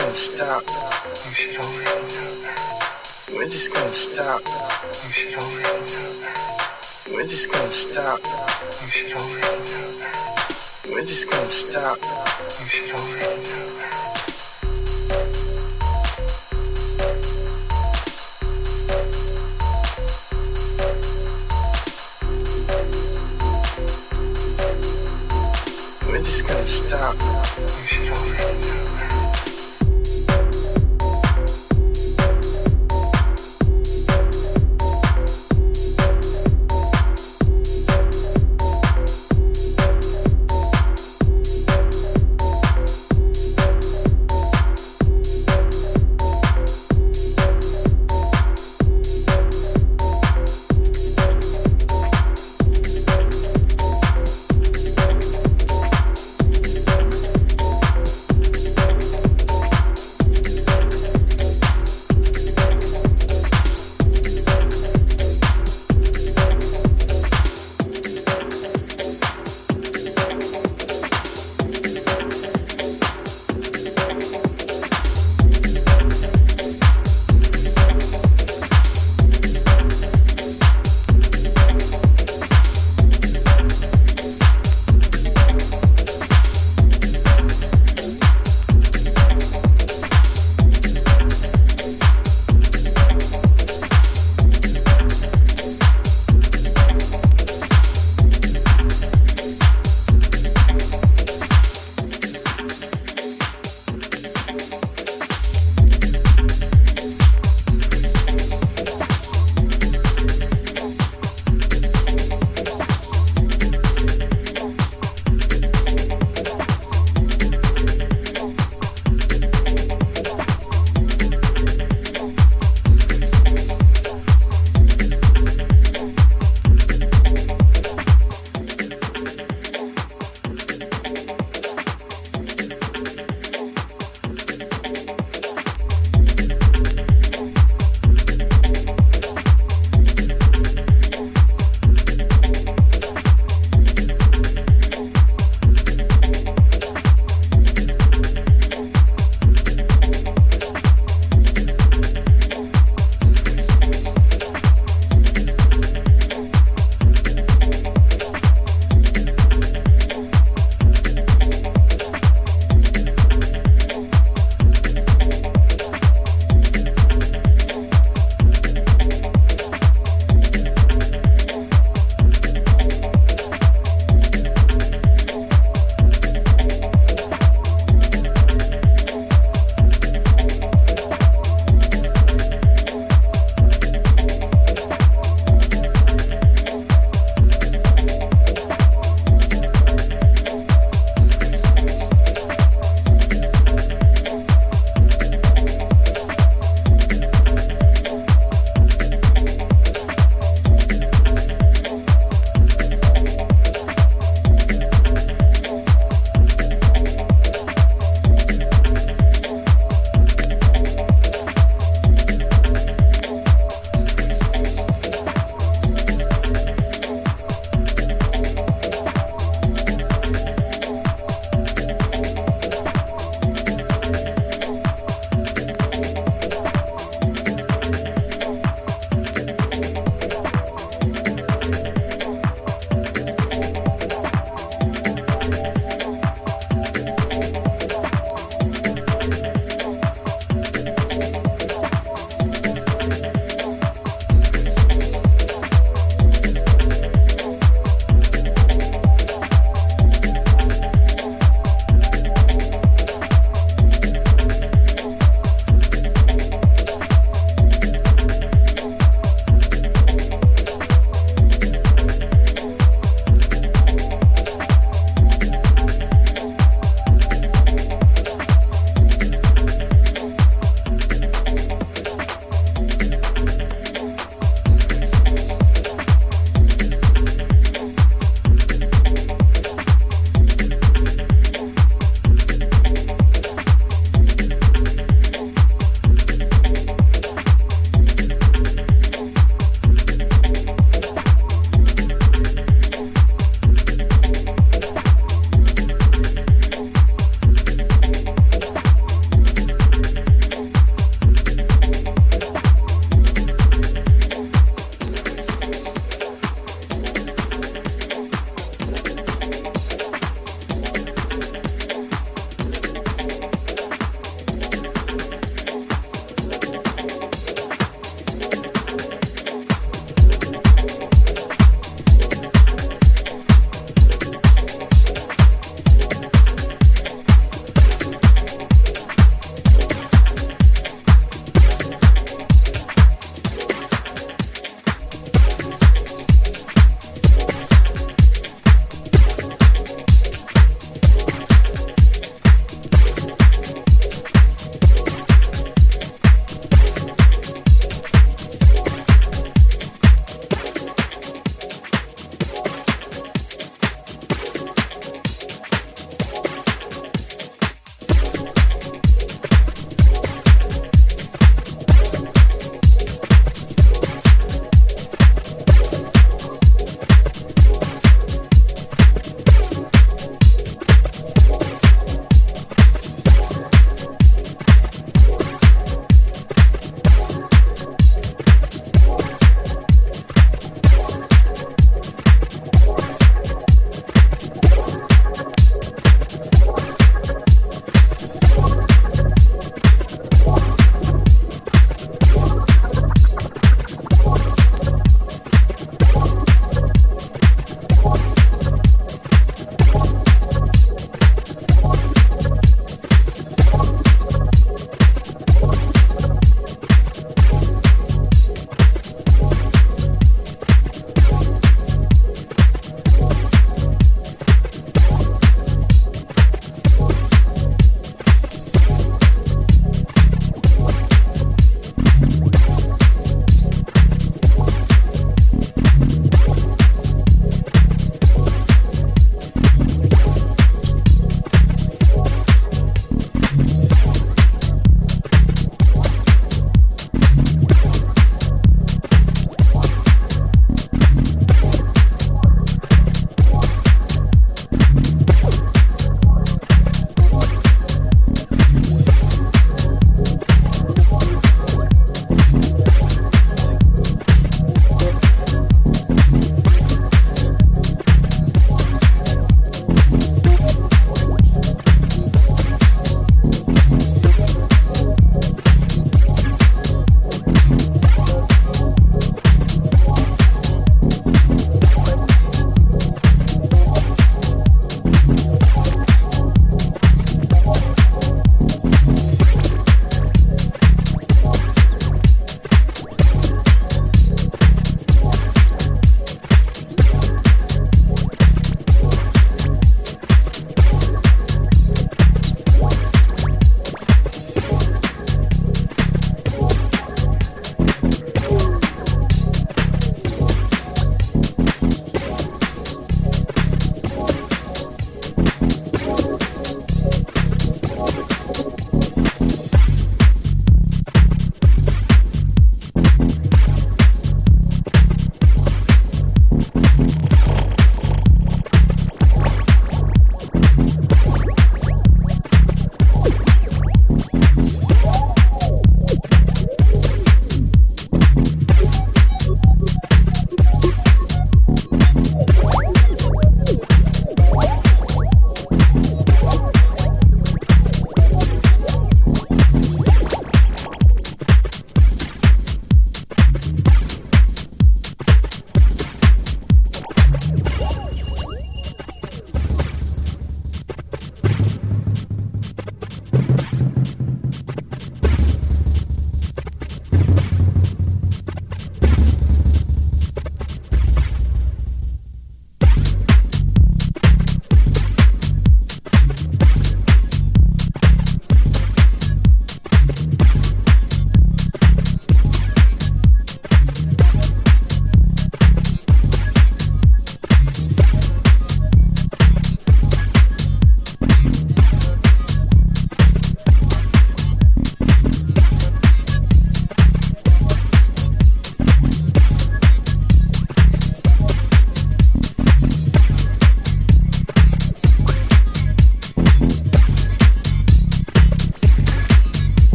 gonna stop. You should already know that. We're just gonna stop. You should already know that. We're just gonna stop. You should already know that. We're just gonna stop. You should already know